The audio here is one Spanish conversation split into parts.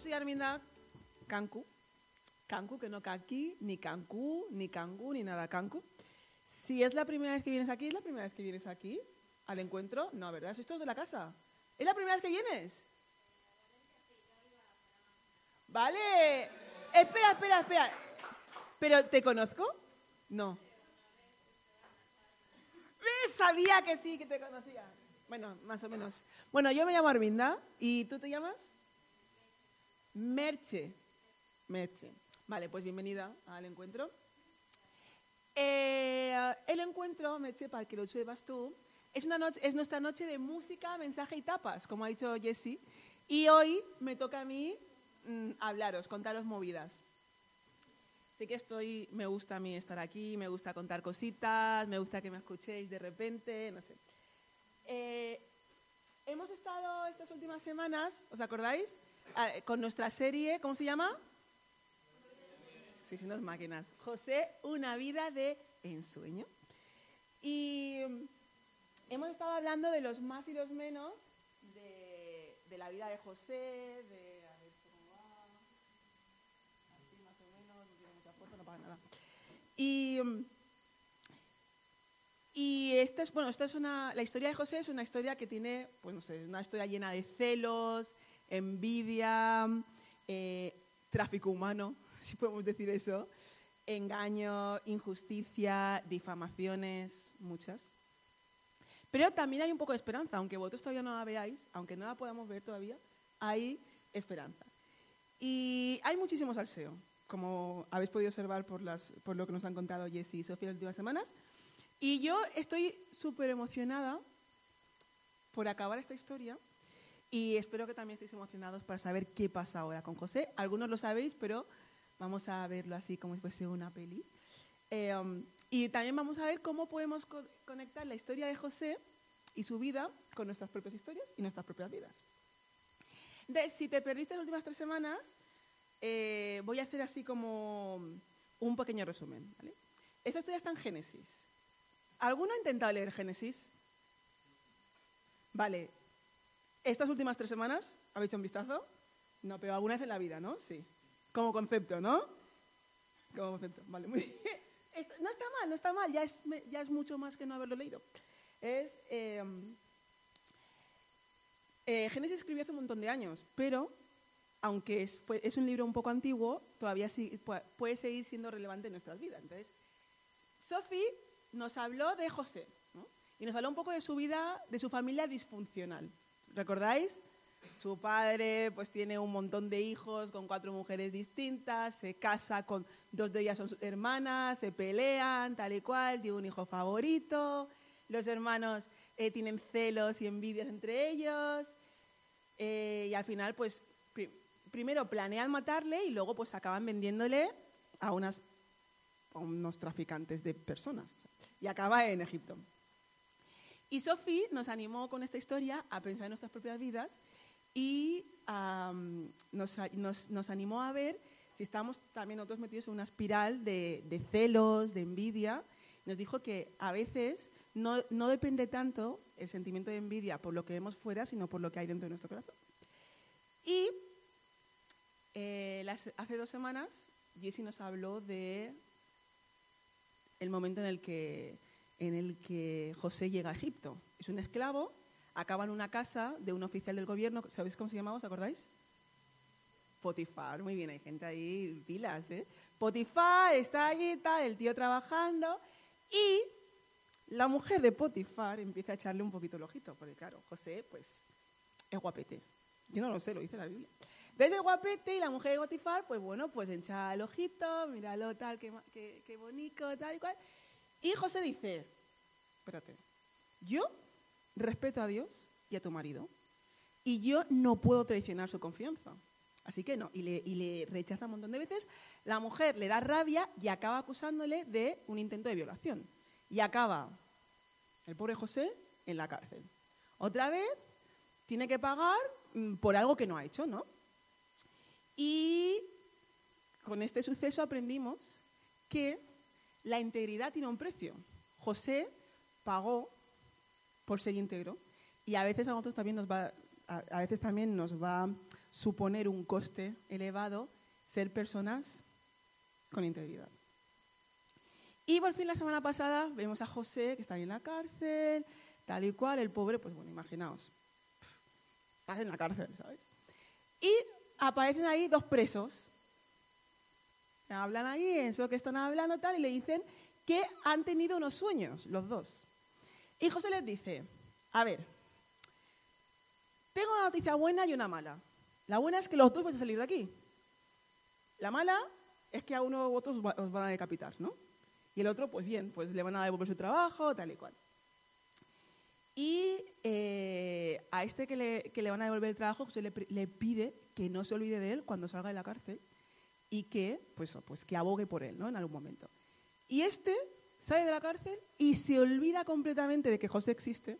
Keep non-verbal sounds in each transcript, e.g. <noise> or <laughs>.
soy Arminda Cancu. Cancu, que no Caqui, ni Cancú, ni Cangú, ni nada Cancu. Si es la primera vez que vienes aquí, ¿es la primera vez que vienes aquí al encuentro? No, ¿verdad? ¿Sois todos de la casa? ¿Es la primera vez que vienes? Vale. Espera, espera, espera. ¿Pero te conozco? No. ¿Ves? Sabía que sí, que te conocía. Bueno, más o menos. Bueno, yo me llamo Arminda. ¿Y tú te llamas? Merche. Merche. Vale, pues bienvenida al encuentro. Eh, el encuentro, Merche, para que lo sepas tú, es, una noche, es nuestra noche de música, mensaje y tapas, como ha dicho Jessie. Y hoy me toca a mí mm, hablaros, contaros movidas. Sé que estoy, me gusta a mí estar aquí, me gusta contar cositas, me gusta que me escuchéis de repente, no sé. Eh, hemos estado estas últimas semanas, ¿os acordáis? Ah, con nuestra serie, ¿cómo se llama? Sí, sí, unas máquinas. José, una vida de ensueño. Y mm, hemos estado hablando de los más y los menos de, la vida de José, de Y, y esta es, bueno, esta es una, la historia de José es una historia que tiene, pues no sé, una historia llena de celos, envidia, eh, tráfico humano, <laughs> si podemos decir eso, engaño, injusticia, difamaciones, muchas. Pero también hay un poco de esperanza, aunque vosotros todavía no la veáis, aunque no la podamos ver todavía, hay esperanza. Y hay muchísimo salseo como habéis podido observar por, las, por lo que nos han contado Jessy y Sofía las últimas semanas. Y yo estoy súper emocionada por acabar esta historia y espero que también estéis emocionados para saber qué pasa ahora con José. Algunos lo sabéis, pero vamos a verlo así como si fuese una peli. Eh, y también vamos a ver cómo podemos conectar la historia de José y su vida con nuestras propias historias y nuestras propias vidas. Entonces, si te perdiste las últimas tres semanas, eh, voy a hacer así como un pequeño resumen. Esta historia está en Génesis. ¿Alguno ha intentado leer Génesis? Vale. ¿Estas últimas tres semanas habéis hecho un vistazo? No, pero alguna vez en la vida, ¿no? Sí. Como concepto, ¿no? Como concepto. Vale, muy bien. <laughs> No está mal, no está mal. Ya es, mucho más que no haberlo leído. Es, eh, eh, Génesis escribió hace un montón de años, pero aunque es, un libro un poco antiguo, todavía puede seguir siendo relevante en nuestras vidas. Entonces, Sophie nos habló de José y nos habló un poco de su vida, de su familia disfuncional. ¿Recordáis? Su padre pues tiene un montón de hijos con cuatro mujeres distintas, se casa con dos de ellas son hermanas, se pelean, tal y cual, tiene un hijo favorito, los hermanos eh, tienen celos y envidias entre ellos, eh, y al final pues primero planean matarle y luego pues acaban vendiéndole a, unas, unos traficantes de personas. Y acaba en Egipto. Y Sophie nos animó con esta historia a pensar en nuestras propias vidas y nos, animó a ver si estamos también nosotros metidos en una espiral de, celos, de envidia. Nos dijo que a veces no, depende tanto el sentimiento de envidia por lo que vemos fuera, sino por lo que hay dentro de nuestro corazón. Y eh, hace dos semanas, Jessie nos habló de el momento en el, que, en el que José llega a Egipto. Es un esclavo, acaba en una casa de un oficial del gobierno. ¿Sabéis cómo se llamaba? ¿Os acordáis? Potifar, muy bien, hay gente ahí, pilas, ¿eh? Potifar está allí, está el tío trabajando y la mujer de Potifar empieza a echarle un poquito el ojito, porque claro, José, pues, es guapete. Yo no lo sé, lo dice la Biblia. Ves el guapete y la mujer de Potifar, pues bueno, pues echa el ojito, míralo tal, qué, qué, bonito, tal y cual. Y José dice, espérate, yo respeto a Dios y a tu marido y yo no puedo traicionar su confianza. Así que no, y le, y rechaza un montón de veces. La mujer le da rabia y acaba acusándole de un intento de violación. Y acaba el pobre José en la cárcel. Otra vez tiene que pagar mm, por algo que no ha hecho, ¿no? Y con este suceso aprendimos que la integridad tiene un precio. José pagó por ser íntegro y a veces a nosotros también nos va a, veces también nos va suponer un coste elevado ser personas con integridad. Y por fin la semana pasada vemos a José, que está ahí en la cárcel, tal y cual, el pobre, pues bueno, imaginaos, estás en la cárcel, ¿sabes? Y aparecen ahí dos presos. Hablan ahí, eso que están hablando tal, y le dicen que han tenido unos sueños, los dos. Y José les dice, a ver, tengo una noticia buena y una mala. La buena es que los dos vais a salir de aquí. La mala es que a uno u otro os van a decapitar, ¿no? Y el otro, pues bien, pues le van a devolver su trabajo, tal y cual. Y eh, a este que le, van a devolver el trabajo, se le, pide que no se olvide de él cuando salga de la cárcel y que, pues, pues que abogue por él, ¿no? En algún momento. Y este sale de la cárcel y se olvida completamente de que José existe.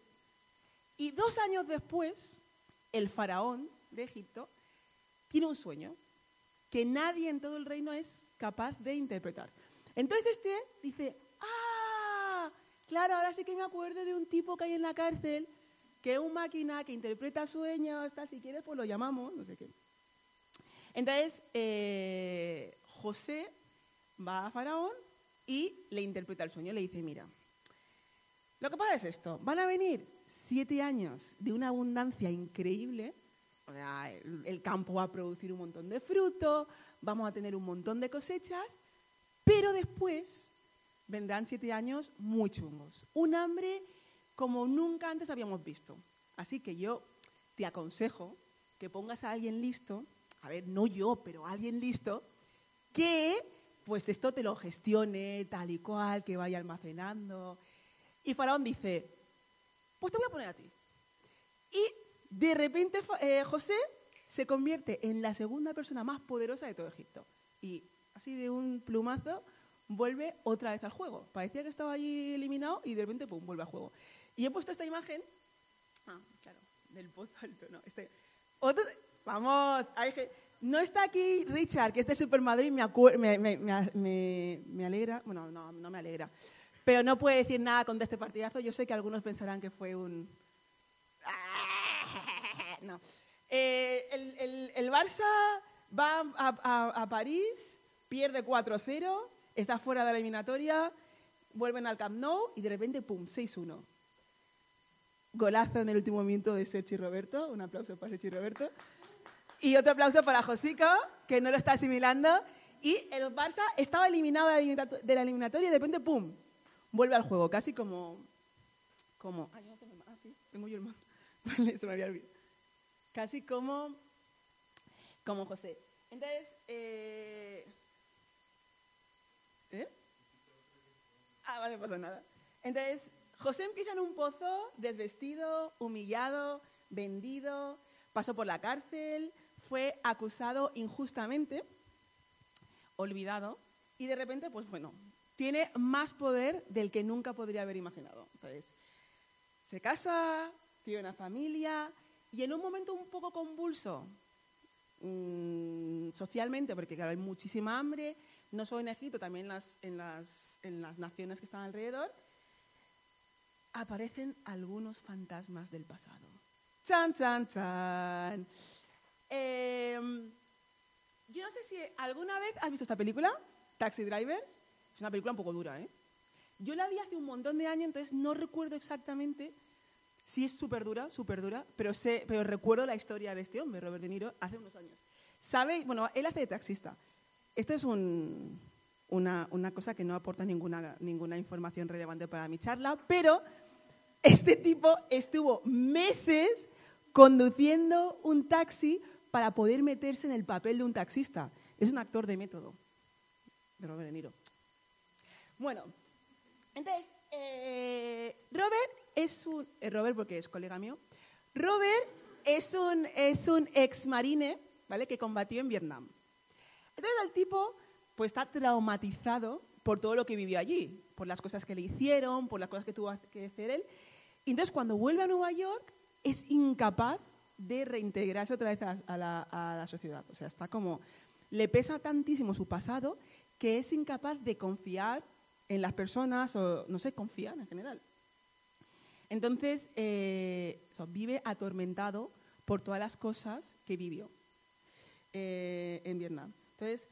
Y dos años después, el faraón de Egipto tiene un sueño que nadie en todo el reino es capaz de interpretar. Entonces este dice, ah, claro, ahora sí que me acuerdo de un tipo que hay en la cárcel, que es un máquina que interpreta sueños, tal, si quieres pues lo llamamos, no sé qué. Entonces, eh, José va a Faraón y le interpreta el sueño, le dice, mira, lo que pasa es esto, van a venir siete años de una abundancia increíble, el, campo va a producir un montón de fruto, vamos a tener un montón de cosechas, pero después vendrán siete años muy chungos. Un hambre como nunca antes habíamos visto. Así que yo te aconsejo que pongas a alguien listo, a ver, no yo, pero alguien listo, que pues esto te lo gestione tal y cual, que vaya almacenando. Y Faraón dice, pues te voy a poner a ti. Y de repente eh, José se convierte en la segunda persona más poderosa de todo Egipto. Y así de un plumazo vuelve otra vez al juego. Parecía que estaba allí eliminado y de repente pum, vuelve al juego. Y he puesto esta imagen. Ah, claro, del pozo alto, no. Este, vamos, no está aquí Richard, que este Super Madrid me, alegra. Bueno, no, me alegra. Pero no puede decir nada con este partidazo. Yo sé que algunos pensarán que fue un <laughs> no. Eh, el, Barça va a, París, pierde 4-0, está fuera de la eliminatoria, vuelven al Camp Nou y de repente, ¡pum!, 6-1. Golazo en el último minuto de Sergi Roberto. Un aplauso para Sergi Roberto. Y otro aplauso para Josico, que no lo está asimilando. Y el Barça estaba eliminado de la eliminatoria y de repente, ¡pum!, vuelve al juego. Casi como... como no tengo más. Ah, sí, tengo yo el <laughs> Se me había olvidado casi como, como José. Entonces, eh, ¿eh? Ah, vale, no pasa nada. Entonces, José empieza en un pozo, desvestido, humillado, vendido, pasó por la cárcel, fue acusado injustamente, olvidado, y de repente, pues bueno, tiene más poder del que nunca podría haber imaginado. Entonces, se casa, tiene una familia, y en un momento un poco convulso mmm, socialmente, porque claro, hay muchísima hambre, no solo en Egipto, también las, en las, en las naciones que están alrededor, aparecen algunos fantasmas del pasado. ¡Chan, chan, chan! Em, yo no sé si alguna vez has visto esta película, Taxi Driver. Es una película un poco dura, ¿eh? Yo la vi hace un montón de años, entonces no recuerdo exactamente Sí es súper dura, súper dura, pero, sé, pero recuerdo la historia de este hombre, Robert De Niro, hace unos años. Sabe, bueno, él hace de taxista. Esto es una, una, cosa que no aporta ninguna, ninguna información relevante para mi charla, pero este tipo estuvo meses conduciendo un taxi para poder meterse en el papel de un taxista. Es un actor de método, de Robert De Niro. Bueno, entonces, eh, Robert es un... Eh, Robert, porque es colega mío. Robert es un, es un ex marine, ¿vale? Que combatió en Vietnam. Entonces el tipo pues está traumatizado por todo lo que vivió allí, por las cosas que le hicieron, por las cosas que tuvo que hacer él. Y entonces cuando vuelve a Nueva York es incapaz de reintegrarse otra vez a la, sociedad. O sea, está como... Le pesa tantísimo su pasado que es incapaz de confiar en las personas o, no sé, confiar en general. Entonces, eh, vive atormentado por todas las cosas que vivió. eh, en Vietnam. Entonces,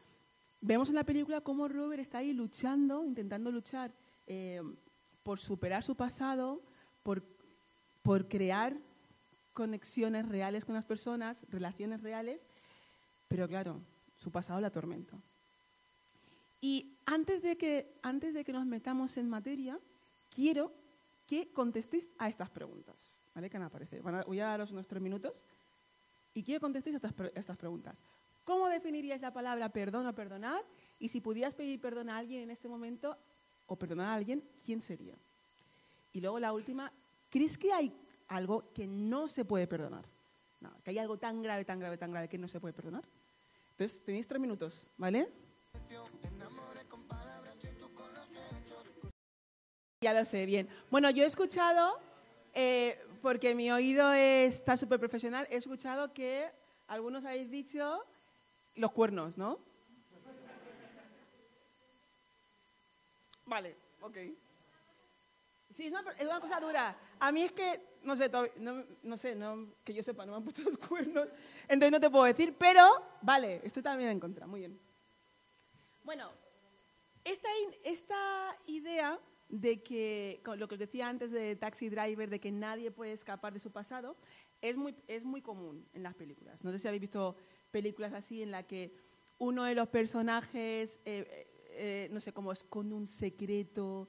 vemos en la película cómo Robert está ahí luchando, intentando luchar eh, por superar su pasado, por, por crear conexiones reales con las personas, relaciones reales, pero claro, su pasado la atormenta. Y antes de que, antes de que nos metamos en materia, quiero que contestéis a estas preguntas. ¿Vale? Que me aparece. voy a daros unos tres minutos y quiero contestéis a estas, estas preguntas. ¿Cómo definiríais la palabra perdón o perdonar? Y si pudieras pedir perdón a alguien en este momento o perdonar a alguien, ¿quién sería? Y luego la última, ¿crees que hay algo que no se puede perdonar? No, que hay algo tan grave, tan grave, tan grave que no se puede perdonar. Entonces, tenéis tres minutos, ¿vale? Ya lo sé, bien. Bueno, yo he escuchado, eh, porque mi oído está súper profesional, he escuchado que algunos habéis dicho los cuernos, ¿no? Vale, ok. Sí, es una, es una, cosa dura. A mí es que, no sé, no, no, sé, no, que yo sepa, no me han puesto <laughs> los cuernos, entonces no te puedo decir, pero vale, estoy también en contra, muy bien. Bueno, esta, esta idea de que, lo que os decía antes de Taxi Driver, de que nadie puede escapar de su pasado, es muy, es muy común en las películas. No sé si habéis visto películas así en las que uno de los personajes, eh, eh, eh, no sé, cómo esconde un secreto.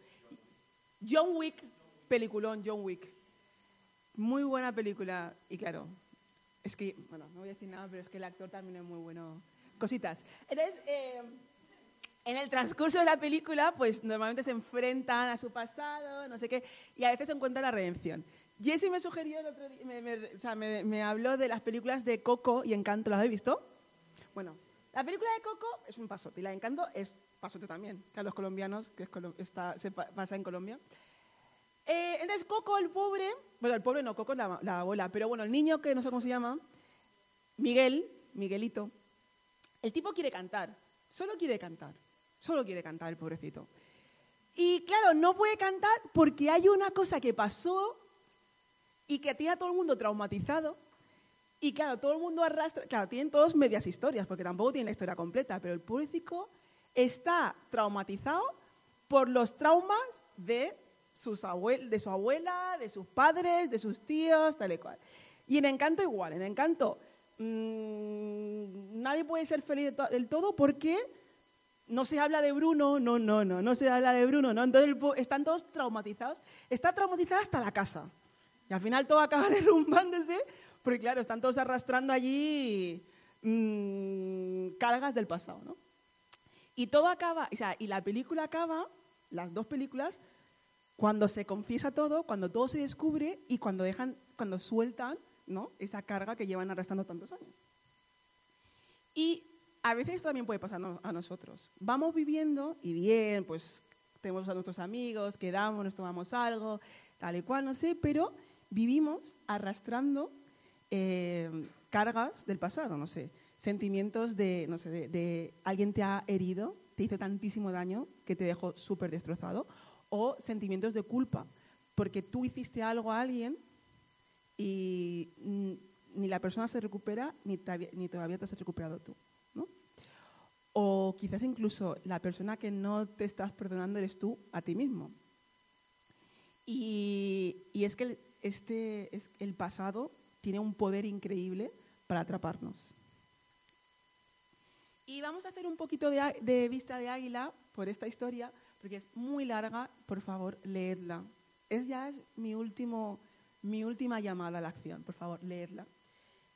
John Wick, peliculón, John Wick. Muy buena película. Y claro, es que, bueno, no voy a decir nada, pero es que el actor también es muy bueno. Cositas. Entonces, en el transcurso de la película, pues normalmente se enfrentan a su pasado, no sé qué, y a veces se encuentra la redención. Jesse me sugirió el otro día, me, o sea, me, habló de las películas de Coco y Encanto. ¿Las habéis visto? Bueno, la película de Coco es un pasote y la de Encanto es pasote también, que a los colombianos, que está, se pasa en Colombia. Eh, entonces Coco, el pobre, bueno, el pobre no, Coco la, la abuela, pero bueno, el niño que no sé cómo se llama, Miguel, Miguelito, el tipo quiere cantar, solo quiere cantar. Solo quiere cantar el pobrecito. Y claro, no puede cantar porque hay una cosa que pasó y que tiene a todo el mundo traumatizado. Y claro, todo el mundo arrastra, claro, tienen todos medias historias, porque tampoco tienen la historia completa, pero el pobrecito está traumatizado por los traumas de, sus de su abuela, de sus padres, de sus tíos, tal y cual. Y en Encanto igual, en Encanto mmm, nadie puede ser feliz del todo porque no se habla de Bruno, no, no, no, no se habla de Bruno, no. Entonces están todos traumatizados. Está traumatizada hasta la casa. Y al final todo acaba <laughs> derrumbándose, porque claro, están todos arrastrando allí mmm, cargas del pasado, ¿no? Y todo acaba, o sea, y la película acaba, las dos películas, cuando se confiesa todo, cuando todo se descubre y cuando dejan, cuando sueltan, ¿no? Esa carga que llevan arrastrando tantos años. Y a veces esto también puede pasar a nosotros. Vamos viviendo y bien, pues tenemos a nuestros amigos, quedamos, nos tomamos algo, tal y cual, no sé, pero vivimos arrastrando eh, cargas del pasado, no sé, sentimientos de, no sé, de, alguien te ha herido, te hizo tantísimo daño que te dejó súper destrozado, o sentimientos de culpa, porque tú hiciste algo a alguien y ni la persona se recupera, ni, ni todavía te has recuperado tú. O quizás incluso la persona que no te estás perdonando eres tú a ti mismo. Y, es que el, este, es, el pasado tiene un poder increíble para atraparnos. Y vamos a hacer un poquito de, vista de águila por esta historia, porque es muy larga, por favor, leedla. Es ya mi, último, mi última llamada a la acción, por favor, leedla.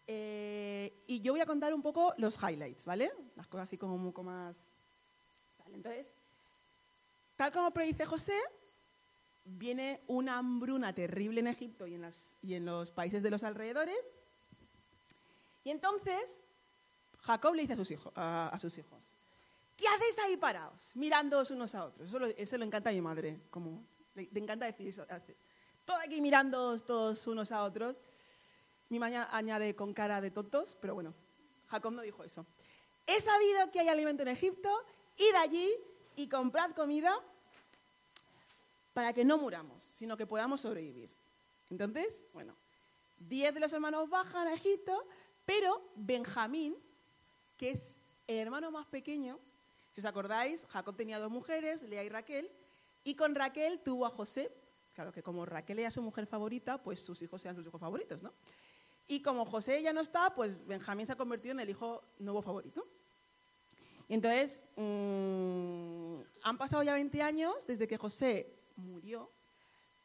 Eh, y yo voy a contar un poco los highlights, ¿vale? Las cosas así como un poco más... entonces, tal como predice José, viene una hambruna terrible en Egipto y en, las, y en los países de los alrededores. Y entonces, Jacob le dice a sus, a, sus hijos, ¿qué hacéis ahí parados, mirándoos unos a otros? Eso lo, eso encanta a mi madre, como le, encanta decir eso. Todo aquí mirándoos todos unos a otros. Mi maña añade con cara de tontos, pero bueno, Jacob no dijo eso. He sabido que hay alimento en Egipto, id allí y comprad comida para que no muramos, sino que podamos sobrevivir. Entonces, bueno, diez de los hermanos bajan a Egipto, pero Benjamín que es el hermano más pequeño. Si os acordáis, Jacob tenía dos mujeres, Lea y Raquel, y con Raquel tuvo a José. Claro que como Raquel era su mujer favorita, pues sus hijos eran sus hijos favoritos, ¿no? Y como José ya no está, pues Benjamín se ha convertido en el hijo nuevo favorito. Y entonces, mm, han pasado ya 20 años desde que José murió,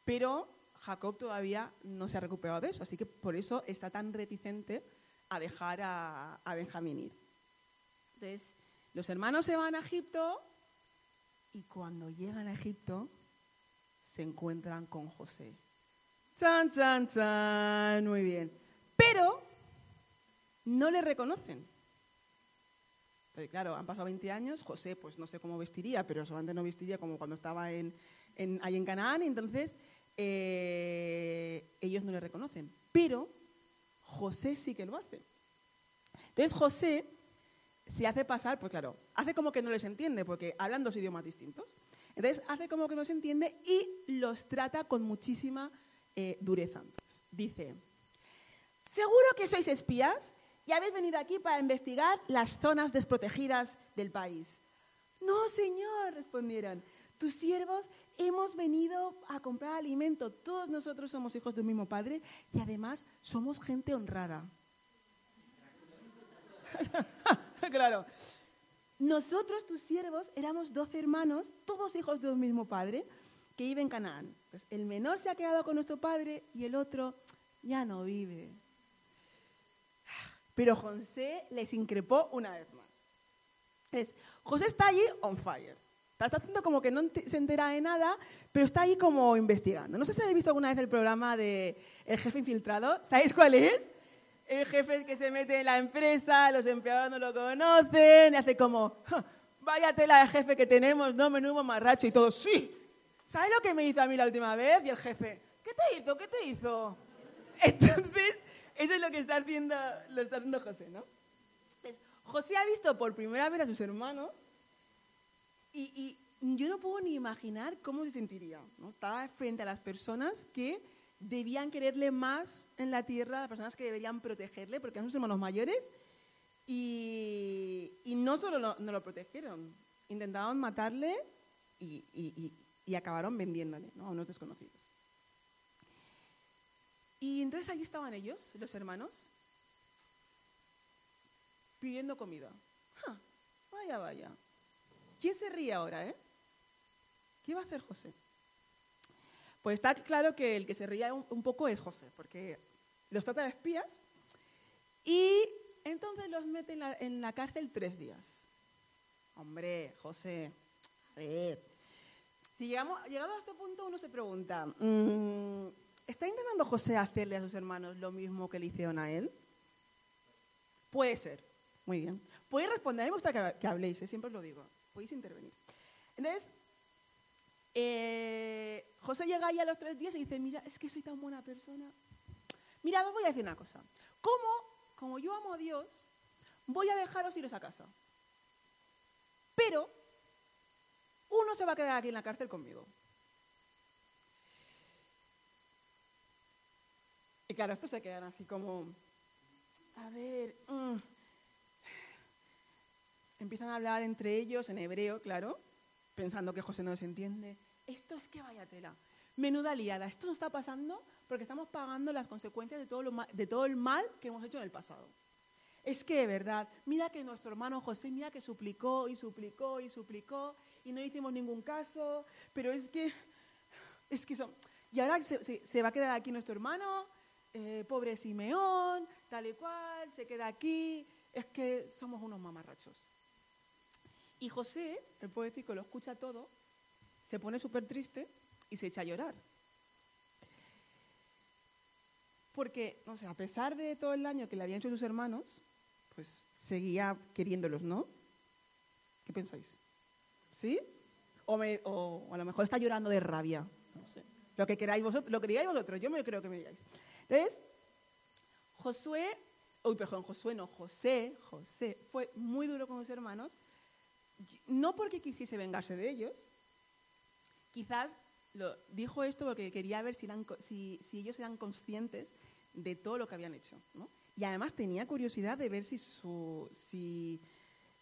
pero Jacob todavía no se ha recuperado de eso, así que por eso está tan reticente a dejar a, a Benjamín ir. Entonces, los hermanos se van a Egipto y cuando llegan a Egipto se encuentran con José. Chan, chan, chan, muy bien. Pero no le reconocen. Claro, han pasado 20 años, José pues no sé cómo vestiría, pero solamente no vestiría como cuando estaba en, en, ahí en Canaán, entonces eh, ellos no le reconocen. Pero José sí que lo hace. Entonces José se hace pasar, pues claro, hace como que no les entiende, porque hablan dos idiomas distintos. Entonces hace como que no se entiende y los trata con muchísima eh, dureza. dice, seguro que sois espías y habéis venido aquí para investigar las zonas desprotegidas del país. No, señor, respondieron, tus siervos hemos venido a comprar alimento. Todos nosotros somos hijos del mismo padre y además somos gente honrada. <laughs> <laughs> <laughs> claro. Nosotros, tus siervos, éramos doce hermanos, todos hijos del mismo padre, que viven en Canaán. el menor se ha quedado con nuestro padre y el otro ya no vive. <sighs> Pero José les increpó una vez más. Es, José está allí on fire. Está haciendo como que no se entera de nada, pero está ahí como investigando. No sé si habéis visto alguna vez el programa de El jefe infiltrado. ¿Sabéis cuál es? El jefe que se mete en la empresa, los empleados no lo conocen, y hace como, vaya tela de jefe que tenemos, no, menudo mamarracho, y todo, sí. ¿Sabes lo que me hizo a mí la última vez? Y el jefe, ¿qué te hizo? ¿Qué te hizo? <laughs> Entonces, eso es lo que está haciendo, lo está haciendo José, ¿no? Entonces, José ha visto por primera vez a sus hermanos y, yo no puedo ni imaginar cómo se sentiría. ¿no? Estaba frente a las personas que debían quererle más en la tierra, las personas que deberían protegerle, porque eran sus hermanos mayores, y, no solo no, lo protegieron, intentaban matarle y, acabaron vendiéndole a unos desconocidos. Y entonces allí estaban ellos, los hermanos, pidiendo comida. vaya, vaya. ¿Quién se ríe ahora, eh? ¿Qué va a hacer José? Pues está claro que el que se ríe un, poco es José, porque los trata de espías y entonces los mete en la, cárcel tres días. Hombre, José, a. Si llegamos, llegado a este punto uno se pregunta, mm, ¿está intentando José hacerle a sus hermanos lo mismo que le hicieron a él? Puede ser. Muy bien. Podéis responder, a me gusta que habléis, ¿eh? siempre os lo digo podéis intervenir. Entonces, eh, José llega ahí a los tres días y dice, mira, es que soy tan buena persona. Mira, os voy a decir una cosa. ¿Cómo, como yo amo a Dios, voy a dejaros iros a casa? Pero uno se va a quedar aquí en la cárcel conmigo. Y claro, estos se quedan así como, a ver, mm, Empiezan a hablar entre ellos en hebreo, claro, pensando que José no les entiende. Esto es que vaya tela. Menuda liada. Esto nos está pasando porque estamos pagando las consecuencias de todo, lo de todo el mal que hemos hecho en el pasado. Es que, de verdad, mira que nuestro hermano José, mira que suplicó y suplicó y suplicó y no hicimos ningún caso, pero es que, es que son... Y ahora se, va a quedar aquí nuestro hermano, eh, pobre Simeón, tal y cual, se queda aquí. Es que somos unos mamarrachos. Y José, el poético, lo escucha todo, se pone súper triste y se echa a llorar. Porque, no sé, a pesar de todo el daño que le habían hecho sus hermanos, pues seguía queriéndolos, ¿no? ¿Qué pensáis? ¿Sí? O, a lo mejor está llorando de rabia. No sé. Lo que queráis vosotros, lo que digáis vosotros, yo me creo que me digáis. Entonces, Josué, uy, perdón, Josué no, José, José, fue muy duro con sus hermanos no porque quisiese vengarse de ellos, quizás lo, dijo esto porque quería ver si, ellos eran conscientes de todo lo que habían hecho. y además tenía curiosidad de ver si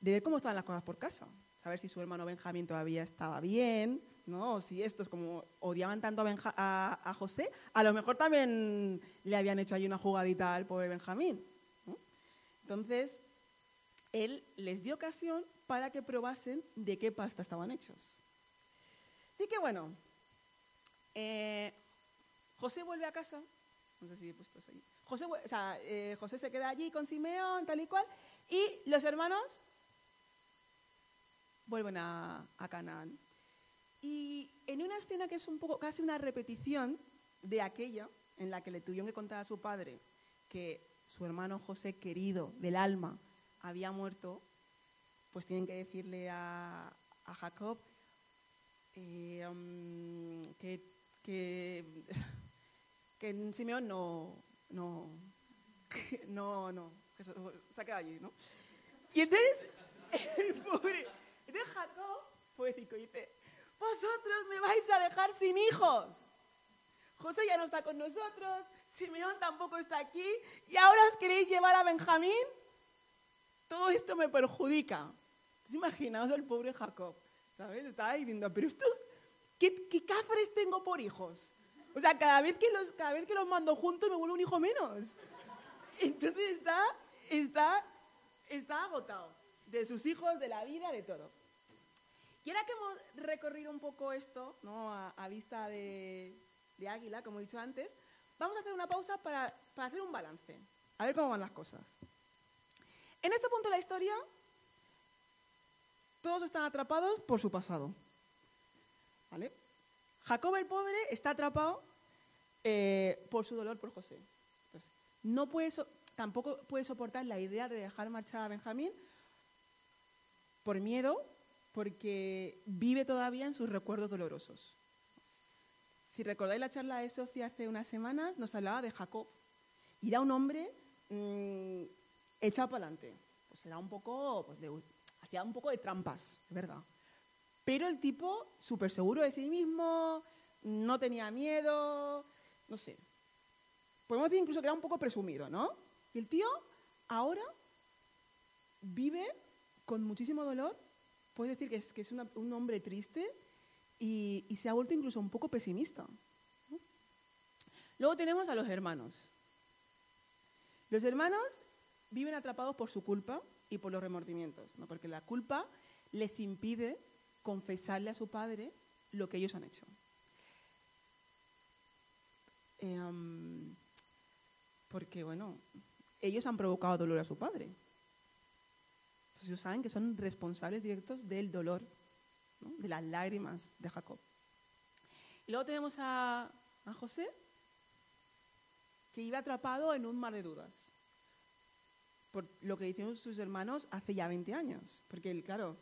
de ver cómo estaban las cosas por casa, saber si su hermano Benjamín todavía estaba bien, ¿no? O si estos como odiaban tanto a, a, José, a lo mejor también le habían hecho ahí una jugadita al pobre Benjamín. Entonces, él les dio ocasión para que probasen de qué pasta estaban hechos. Así que bueno, eh, José vuelve a casa, no sé si he puesto eso ahí. José, o sea, eh, José se queda allí con Simeón, tal y cual, y los hermanos vuelven a, a Canaán. Y en una escena que es un poco casi una repetición de aquella en la que le tuvieron que contar a su padre que su hermano José querido del alma había muerto, pues tienen que decirle a, Jacob eh, um, que, que, <laughs> que, Simeón no, no, <laughs> no, no, que se, ha quedado allí, ¿no? Y entonces, <laughs> el pobre, entonces Jacob, poético, dice, vosotros me vais a dejar sin hijos. José ya no está con nosotros, Simeón tampoco está aquí, y ahora os queréis llevar a Benjamín. Todo esto me perjudica. Imaginaos al pobre Jacob, ¿sabes? Estaba diciendo, pero esto, ¿qué, qué cafres tengo por hijos? O sea, cada vez que los, cada vez que los mando juntos me vuelve un hijo menos. Entonces está, está, está agotado de sus hijos, de la vida, de todo. Y ahora que hemos recorrido un poco esto, ¿no? a, vista de, de, águila, como he dicho antes, vamos a hacer una pausa para, para hacer un balance, a ver cómo van las cosas. En este punto de la historia, todos están atrapados por su pasado. ¿Vale? Jacob el pobre está atrapado eh, por su dolor por José. no puede tampoco puede soportar la idea de dejar marchar a Benjamín por miedo, porque vive todavía en sus recuerdos dolorosos. Si recordáis la charla de Sofía hace unas semanas, nos hablaba de Jacob. Y era un hombre mm, echado para adelante. Pues era un poco, pues hacía un poco de trampas, es verdad. Pero el tipo, súper seguro de sí mismo, no tenía miedo, no sé. Podemos decir incluso que era un poco presumido, ¿no? Y el tío ahora vive con muchísimo dolor, puede decir que es, que es un hombre triste y, se ha vuelto incluso un poco pesimista. Luego tenemos a los hermanos. Los hermanos viven atrapados por su culpa y por los remordimientos, ¿no? porque la culpa les impide confesarle a su padre lo que ellos han hecho. Em, porque, bueno, ellos han provocado dolor a su padre. Entonces ellos saben que son responsables directos del dolor, de las lágrimas de Jacob. Y luego tenemos a, a José, que iba atrapado en un mar de dudas por lo que hicieron sus hermanos hace ya 20 años. Porque él, claro,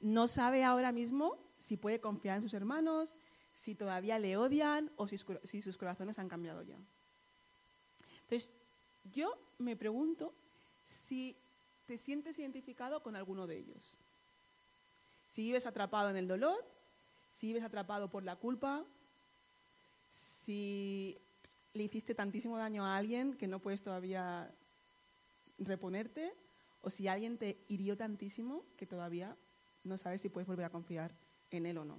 no sabe ahora mismo si puede confiar en sus hermanos, si todavía le odian o si, si sus corazones han cambiado ya. Entonces, yo me pregunto si te sientes identificado con alguno de ellos. Si vives atrapado en el dolor, si vives atrapado por la culpa, si le hiciste tantísimo daño a alguien que no puedes todavía reponerte o si alguien te hirió tantísimo que todavía no sabes si puedes volver a confiar en él o no.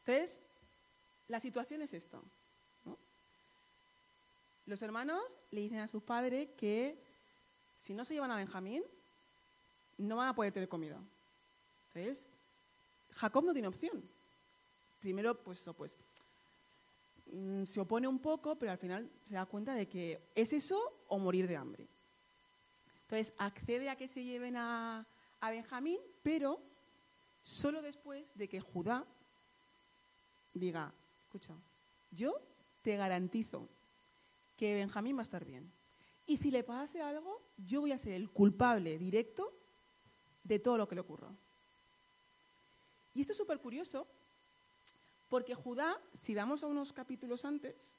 Entonces, la situación es esto. Los hermanos le dicen a su padre que si no se llevan a Benjamín, no van a poder tener comida. Entonces, Jacob no tiene opción. Primero, pues eso, pues Mm, se opone un poco, pero al final se da cuenta de que es eso o morir de hambre. Entonces accede a que se lleven a, a Benjamín, pero solo después de que Judá diga, escucha, yo te garantizo que Benjamín va a estar bien. Y si le pase algo, yo voy a ser el culpable directo de todo lo que le ocurra. Y esto es súper curioso porque Judá, si vamos a unos capítulos antes,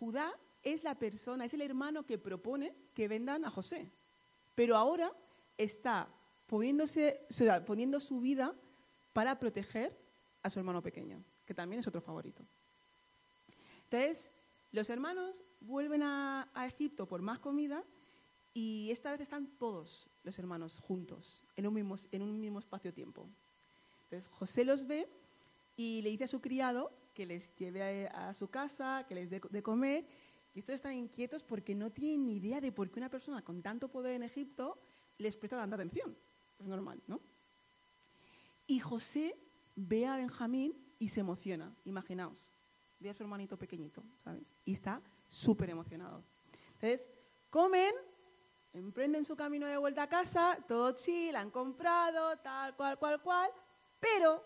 Judá es la persona, es el hermano que propone que vendan a José. Pero ahora está poniéndose, poniendo su vida para proteger a su hermano pequeño, que también es otro favorito. Entonces, los hermanos vuelven a, Egipto por más comida y esta vez están todos los hermanos juntos, en un mismo, en un mismo espacio-tiempo. Entonces José los ve y le dice a su criado que les lleve a, su casa, que les dé de comer. Y estos están inquietos porque no tienen ni idea de por qué una persona con tanto poder en Egipto les presta tanta atención. Es normal, ¿no? Y José ve a Benjamín y se emociona, imaginaos. Ve a su hermanito pequeñito, ¿sabes? Y está súper emocionado. Entonces, comen, emprenden su camino de vuelta a casa, todo chill, han comprado, tal, cual, cual, cual, pero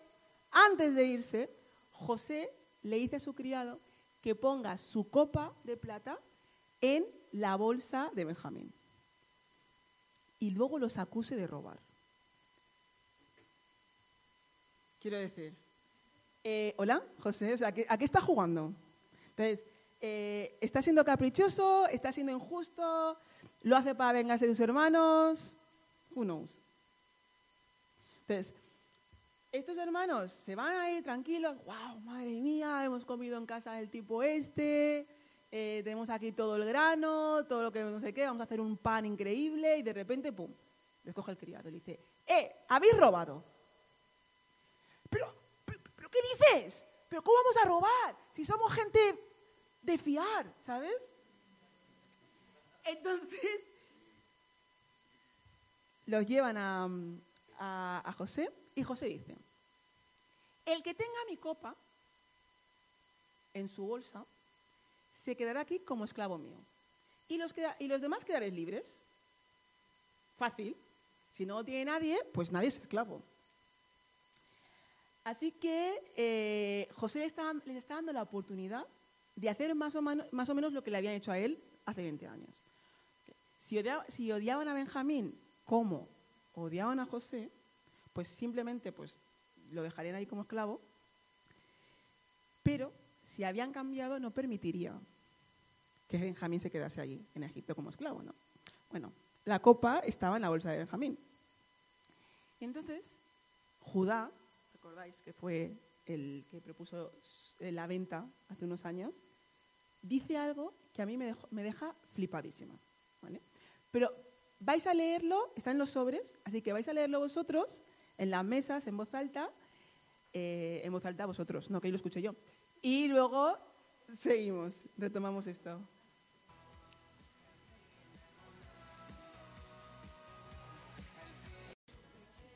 antes de irse, José le dice a su criado que ponga su copa de plata en la bolsa de Benjamín y luego los acuse de robar. Quiero decir, eh, hola, José, ¿a, qué, está jugando? Entonces, eh, ¿está siendo caprichoso? ¿Está siendo injusto? ¿Lo hace para vengarse de sus hermanos? Who knows? Entonces, estos hermanos se van ahí tranquilos, wow, madre mía, hemos comido en casa del tipo este, eh, tenemos aquí todo el grano, todo lo que no sé qué, vamos a hacer un pan increíble y de repente, pum, les coge el criado y le dice, ¡eh, habéis robado! ¿Pero, pero, qué dices? ¿Pero cómo vamos a robar? Si somos gente de fiar, ¿sabes? Entonces, los llevan a, a José y José dice, el que tenga mi copa en su bolsa, se quedará aquí como esclavo mío. ¿Y los, demás quedaréis libres? Fácil. Si no tiene nadie, pues nadie es esclavo. Así que eh, José les está, dando la oportunidad de hacer más o, más o, menos lo que le habían hecho a él hace 20 años. Si, si odiaban a Benjamín como odiaban a José, pues simplemente pues, lo dejarían ahí como esclavo, pero si habían cambiado no permitiría que Benjamín se quedase allí, en Egipto, como esclavo, ¿no? Bueno, la copa estaba en la bolsa de Benjamín. Entonces, Judá, recordáis que fue el que propuso la venta hace unos años, dice algo que a mí me, me deja flipadísima. ¿vale? Pero vais a leerlo, está en los sobres, así que vais a leerlo vosotros en las mesas, en voz alta, eh, en voz alta vosotros, no que yo lo escuché yo. Y luego seguimos, retomamos esto.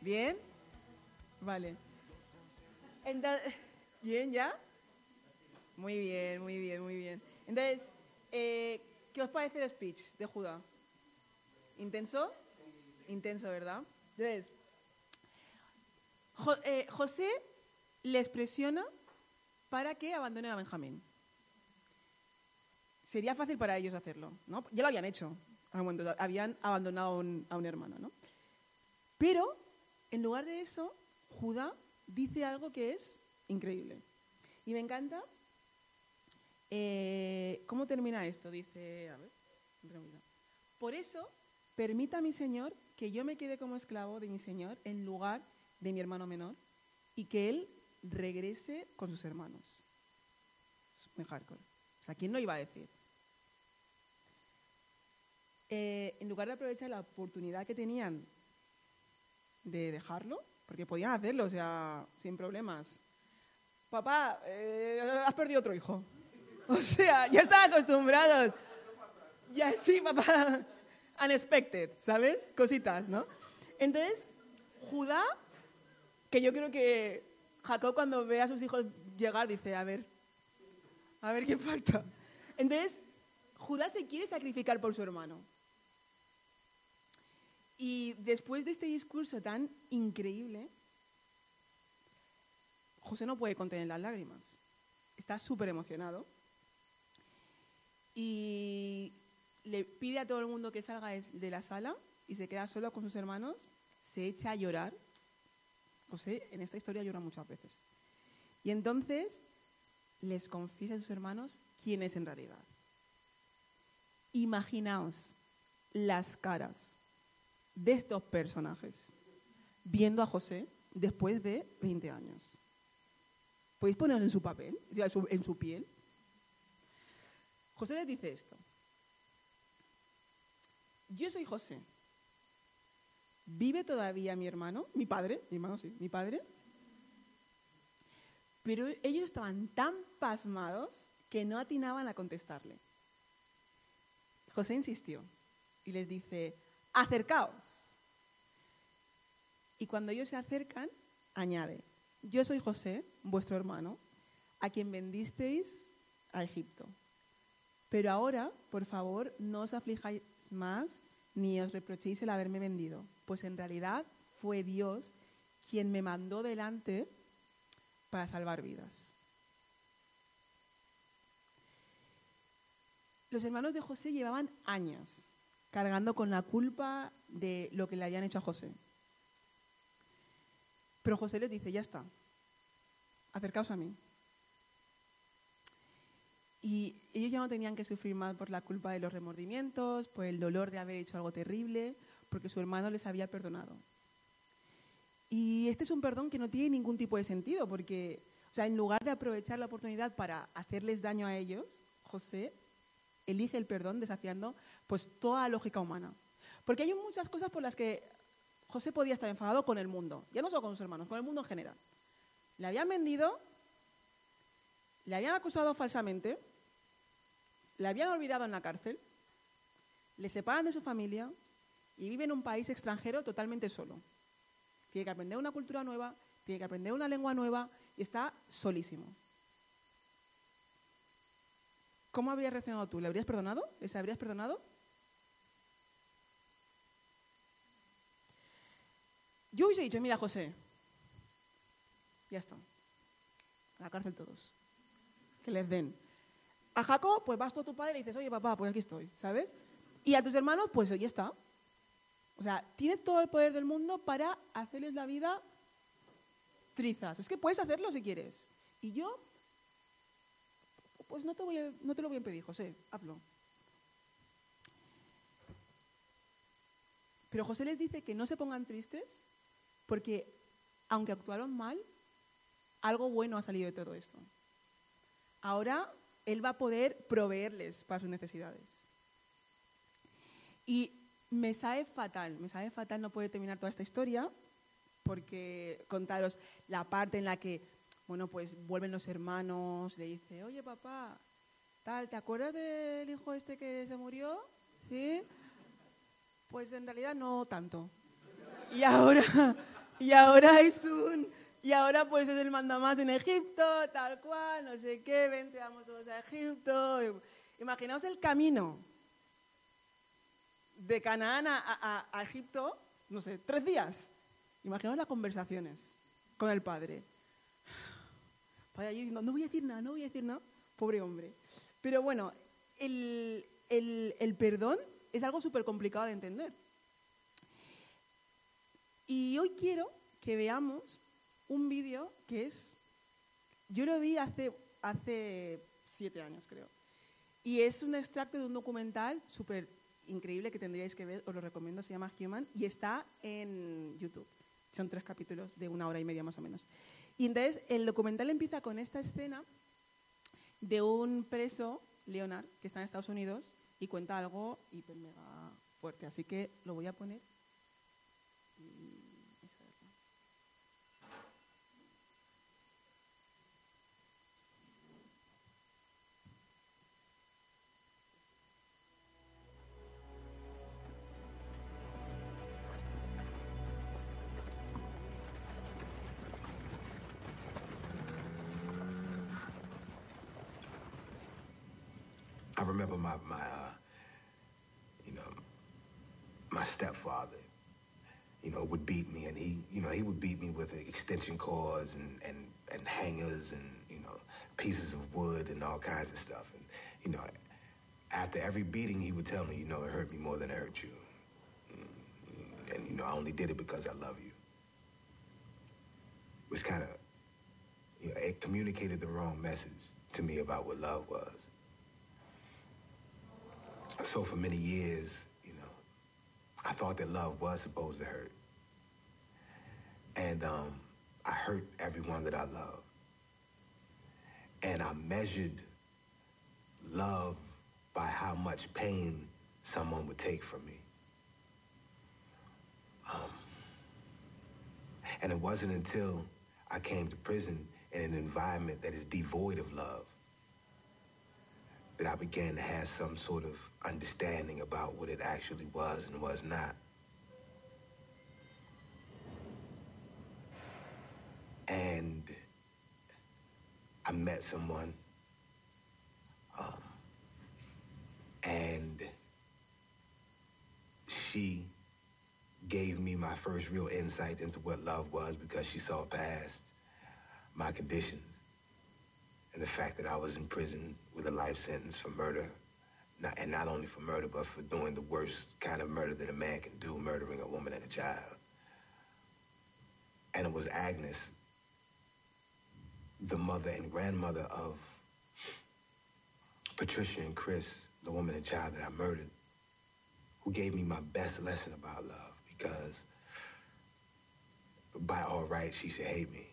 ¿Bien? Vale. ¿Bien ya? Muy bien, muy bien, muy bien. Entonces, eh, ¿qué os parece el speech de Judá? ¿Intenso? Intenso, ¿verdad? Entonces, eh, José les presiona para que abandonen a Benjamín. Sería fácil para ellos hacerlo, ¿no? Ya lo habían hecho, habían abandonado a un, hermano, ¿no? Pero, en lugar de eso, Judá dice algo que es increíble. Y me encanta eh, cómo termina esto. Dice, a ver, por eso, permita a mi Señor que yo me quede como esclavo de mi Señor en lugar de mi hermano menor y que él regrese con sus hermanos. Es muy. O sea, ¿quién no iba a decir? Eh, en lugar de aprovechar la oportunidad que tenían de dejarlo, porque podían hacerlo, o sea, sin problemas. Papá, eh, has perdido otro hijo. <laughs> O sea, ya están acostumbrados. Ya sí, papá. <laughs> Unexpected, ¿sabes? Cositas, ¿no? Entonces, Judá que yo creo que Jacob cuando ve a sus hijos llegar dice, a ver, a ver quién falta. Entonces, Judá se quiere sacrificar por su hermano. Y después de este discurso tan increíble, José no puede contener las lágrimas. Está súper emocionado. Y le pide a todo el mundo que salga de la sala y se queda solo con sus hermanos. Se echa a llorar José en esta historia llora muchas veces. Y entonces les confiesa a sus hermanos quién es en realidad. Imaginaos las caras de estos personajes viendo a José después de 20 años. ¿Podéis ponerlo en su papel, en su piel? José les dice esto. Yo soy José. ¿Vive todavía mi hermano? Mi padre, mi hermano sí, mi padre. Pero ellos estaban tan pasmados que no atinaban a contestarle. José insistió y les dice, acercaos. Y cuando ellos se acercan, añade, yo soy José, vuestro hermano, a quien vendisteis a Egipto. Pero ahora, por favor, no os aflijáis más ni os reprochéis el haberme vendido, pues en realidad fue Dios quien me mandó delante para salvar vidas. Los hermanos de José llevaban años cargando con la culpa de lo que le habían hecho a José. Pero José les dice, ya está, acercaos a mí. Y ellos ya no tenían que sufrir más por la culpa de los remordimientos, por el dolor de haber hecho algo terrible, porque su hermano les había perdonado. Y este es un perdón que no tiene ningún tipo de sentido, porque, o sea, en lugar de aprovechar la oportunidad para hacerles daño a ellos, José elige el perdón desafiando pues toda la lógica humana. Porque hay muchas cosas por las que José podía estar enfadado con el mundo, ya no solo con sus hermanos, con el mundo en general. Le habían vendido, le habían acusado falsamente, le habían olvidado en la cárcel, le separan de su familia y vive en un país extranjero totalmente solo. Tiene que aprender una cultura nueva, tiene que aprender una lengua nueva y está solísimo. ¿Cómo habrías reaccionado tú? ¿Le habrías perdonado? ¿Les habrías perdonado? Yo hubiese dicho, mira José, ya está, a la cárcel todos, que les den. A Jacob, pues vas tú a tu padre y le dices, oye papá, pues aquí estoy, ¿sabes? Y a tus hermanos, pues ya está. O sea, tienes todo el poder del mundo para hacerles la vida trizas. Es que puedes hacerlo si quieres. Y yo, pues no te, no te lo voy a impedir, José, hazlo. Pero José les dice que no se pongan tristes porque, aunque actuaron mal, algo bueno ha salido de todo esto. Ahora él va a poder proveerles para sus necesidades. Y me sabe fatal, me sabe fatal no poder terminar toda esta historia, porque contaros la parte en la que, bueno, pues vuelven los hermanos, le dice, oye papá, tal, ¿te acuerdas del hijo este que se murió? ¿Sí? Pues en realidad no tanto. Y ahora, <laughs> y ahora es un, y ahora pues es el mandamás en Egipto, tal cual, no sé qué, vente, vamos todos a Egipto. Imaginaos el camino de Canaán a, Egipto, no sé, tres días. Imaginaos las conversaciones con el padre. Padre allí diciendo, no voy a decir nada, no voy a decir nada. Pobre hombre. Pero bueno, el, el perdón es algo súper complicado de entender. Y hoy quiero que veamos un vídeo que es, yo lo vi hace, hace siete años creo, y es un extracto de un documental súper increíble que tendríais que ver, os lo recomiendo, se llama Human, y está en YouTube. Son tres capítulos de una hora y media más o menos. Y entonces el documental empieza con esta escena de un preso, Leonard, que está en Estados Unidos y cuenta algo hiper mega fuerte. Así que lo voy a poner. Extension cords and, and, and hangers and, you know, pieces of wood and all kinds of stuff. And, you know, after every beating, he would tell me, you know, it hurt me more than it hurt you. Mm, and, you know, I only did it because I love you. Which kind of, you know, it communicated the wrong message to me about what love was. So for many years, you know, I thought that love was supposed to hurt. And um, I hurt everyone that I love. And I measured love by how much pain someone would take from me. Um, and it wasn't until I came to prison in an environment that is devoid of love that I began to have some sort of understanding about what it actually was and was not. And I met someone, um, and she gave me my first real insight into what love was because she saw past my conditions and the fact that I was in prison with a life sentence for murder, not, and not only for murder, but for doing the worst kind of murder that a man can do, murdering a woman and a child. And it was Agnes, the mother and grandmother of Patricia and Chris, the woman and child that I murdered, who gave me my best lesson about love because by all rights, she should hate me.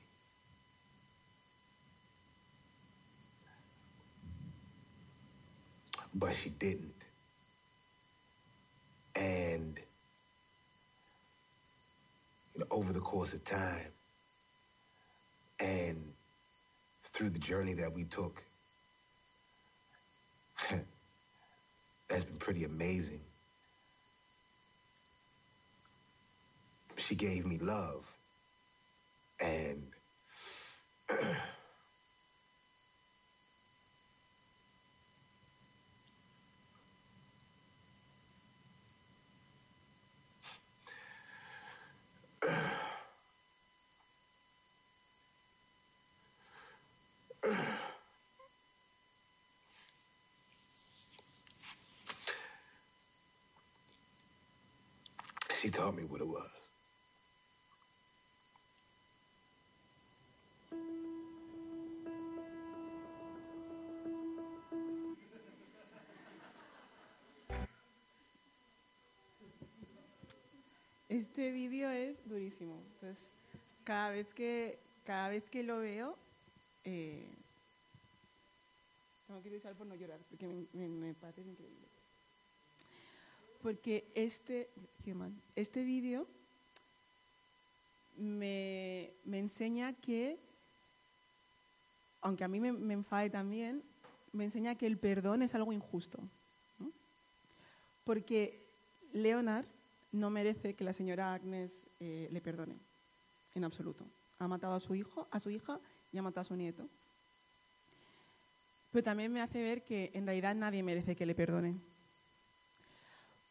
But she didn't. And you know, over the course of time and through the journey that we took, <laughs> that's been pretty amazing. She gave me love. And <clears throat> Este vídeo es durísimo. Entonces, cada vez que, cada vez que lo veo, eh, no quiero usar por no llorar, porque me, me, parece increíble. Porque este, este vídeo me, me enseña que, aunque a mí me, me enfade también, me enseña que el perdón es algo injusto. Porque Leonard no merece que la señora Agnes eh, le perdone, en absoluto. Ha matado a su hijo, a su hija y ha matado a su nieto. Pero también me hace ver que en realidad nadie merece que le perdone.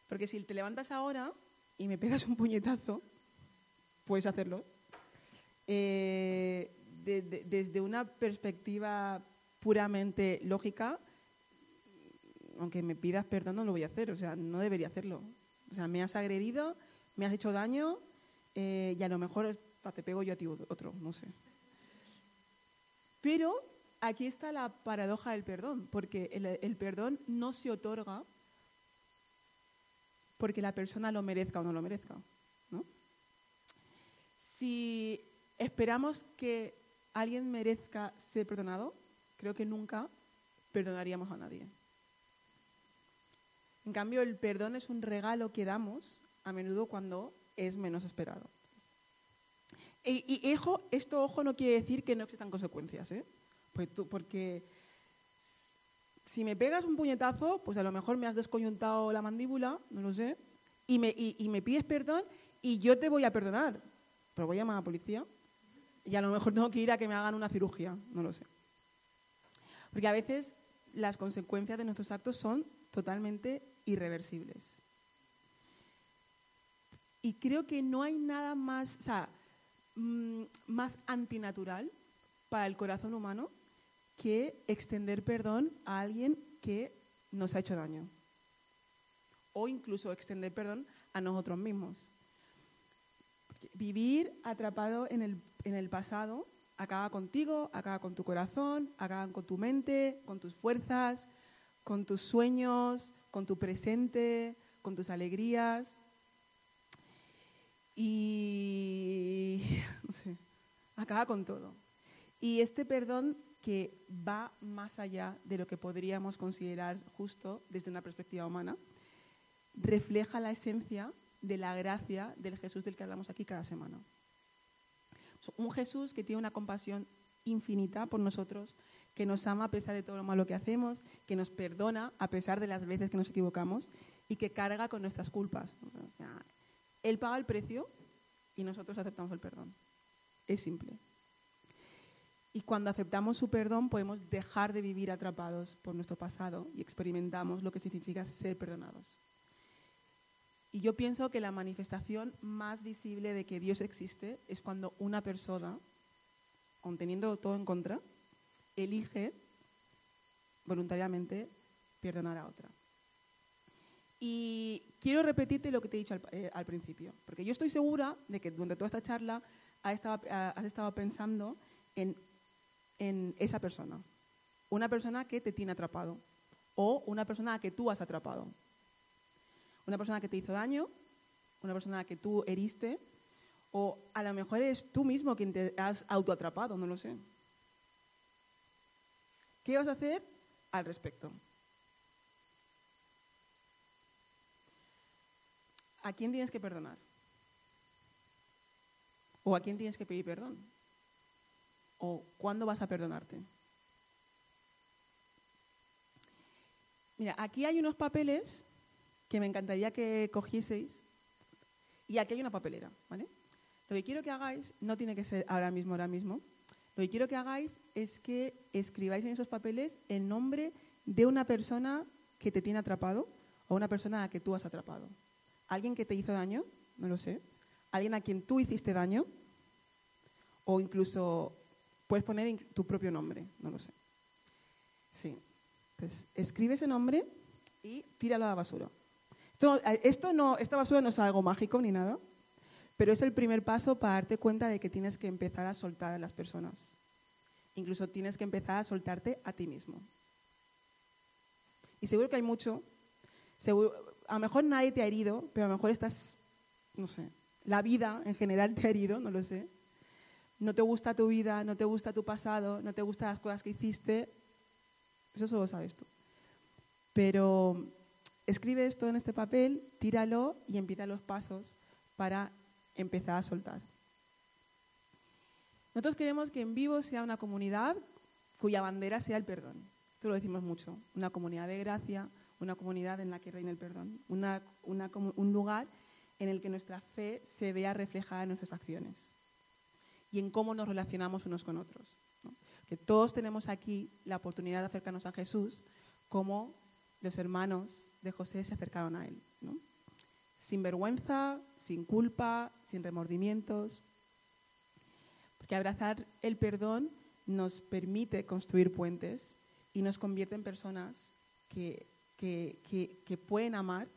Porque si te levantas ahora y me pegas un puñetazo, puedes hacerlo. Eh, de, de, desde una perspectiva puramente lógica, aunque me pidas perdón, no lo voy a hacer. O sea, no debería hacerlo. O sea, me has agredido, me has hecho daño eh, y a lo mejor te pego yo a ti otro, no sé. Pero aquí está la paradoja del perdón, porque el, el perdón no se otorga porque la persona lo merezca o no lo merezca. ¿no? Si esperamos que alguien merezca ser perdonado, creo que nunca perdonaríamos a nadie. En cambio, el perdón es un regalo que damos a menudo cuando es menos esperado. Y, esto ojo no quiere decir que no existan consecuencias, ¿eh? Pues porque si me pegas un puñetazo, pues a lo mejor me has descoyuntado la mandíbula, no lo sé, y me, y me pides perdón y yo te voy a perdonar, pero voy a llamar a la policía y a lo mejor tengo que ir a que me hagan una cirugía, no lo sé. Porque a veces las consecuencias de nuestros actos son totalmente irreversibles. Y creo que no hay nada más, mmm, más antinatural para el corazón humano que extender perdón a alguien que nos ha hecho daño. O incluso extender perdón a nosotros mismos. Vivir atrapado en el, en el pasado acaba contigo, acaba con tu corazón, acaba con tu mente, con tus fuerzas, con tus sueños, con tu presente, con tus alegrías. Y no sé, acaba con todo. Y este perdón que va más allá de lo que podríamos considerar justo desde una perspectiva humana, refleja la esencia de la gracia del Jesús del que hablamos aquí cada semana. Un Jesús que tiene una compasión infinita por nosotros, que nos ama a pesar de todo lo malo que hacemos, que nos perdona a pesar de las veces que nos equivocamos y que carga con nuestras culpas. él paga el precio y nosotros aceptamos el perdón. Es simple. Y cuando aceptamos su perdón podemos dejar de vivir atrapados por nuestro pasado y experimentamos lo que significa ser perdonados. Y yo pienso que la manifestación más visible de que Dios existe es cuando una persona, aun todo en contra, elige voluntariamente perdonar a otra. Y quiero repetirte lo que te he dicho al, eh, principio, porque yo estoy segura de que durante toda esta charla has estado, pensando en esa persona. Una persona que te tiene atrapado o una persona que tú has atrapado. Una persona que te hizo daño, una persona que tú heriste o a lo mejor eres tú mismo quien te has autoatrapado, no lo sé. ¿Qué vas a hacer al respecto? ¿A quién tienes que perdonar? ¿O a quién tienes que pedir perdón? ¿O cuándo vas a perdonarte? Mira, aquí hay unos papeles que me encantaría que cogieseis y aquí hay una papelera, ¿vale? Lo que quiero que hagáis no tiene que ser ahora mismo, ahora mismo. Lo que quiero que hagáis es que escribáis en esos papeles el nombre de una persona que te tiene atrapado o una persona a la que tú has atrapado. Alguien que te hizo daño, no lo sé. Alguien a quien tú hiciste daño o incluso Puedes poner tu propio nombre, no lo sé. Sí. Entonces, escribe ese nombre y tíralo a la basura. Esto, no, esta basura no es algo mágico ni nada, pero es el primer paso para darte cuenta de que tienes que empezar a soltar a las personas. Incluso tienes que empezar a soltarte a ti mismo. Y seguro que hay mucho. a lo mejor nadie te ha herido, pero a lo mejor estás, no sé, la vida en general te ha herido, no lo sé no te gusta tu vida, no te gusta tu pasado, no te gustan las cosas que hiciste, eso solo sabes tú. Pero escribe esto en este papel, tíralo y empieza los pasos para empezar a soltar. Nosotros queremos que en vivo sea una comunidad cuya bandera sea el perdón. Esto lo decimos mucho. Una comunidad de gracia, una comunidad en la que reina el perdón, un lugar en el que nuestra fe se vea reflejada en nuestras acciones y en cómo nos relacionamos unos con otros. Que todos tenemos aquí la oportunidad de acercarnos a Jesús como los hermanos de José se acercaron a él. Sin vergüenza, sin culpa, sin remordimientos. Porque abrazar el perdón nos permite construir puentes y nos convierte en personas que, que, pueden amar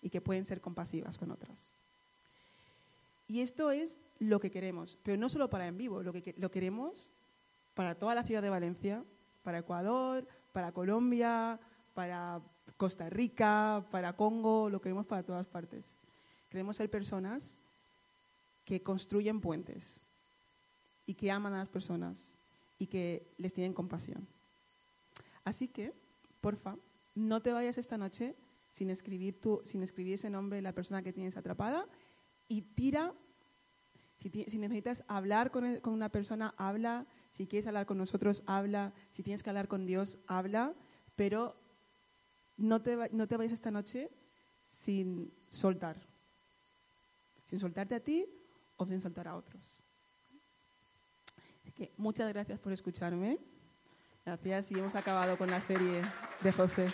y que pueden ser compasivas con otras. Y esto es lo que queremos, pero no solo para en vivo, lo que lo queremos para toda la ciudad de Valencia, para Ecuador, para Colombia, para Costa Rica, para Congo, lo queremos para todas partes. Queremos ser personas que construyen puentes y que aman a las personas y que les tienen compasión. Así que, porfa, no te vayas esta noche sin escribir, tu, sin escribir ese nombre de la persona que tienes atrapada y tira, si, necesitas hablar con, con, una persona, habla, si quieres hablar con nosotros, habla, si tienes que hablar con Dios, habla, pero no te, no te vayas esta noche sin soltar, sin soltarte a ti o sin soltar a otros. Así que muchas gracias por escucharme. Gracias y hemos acabado con la serie de José.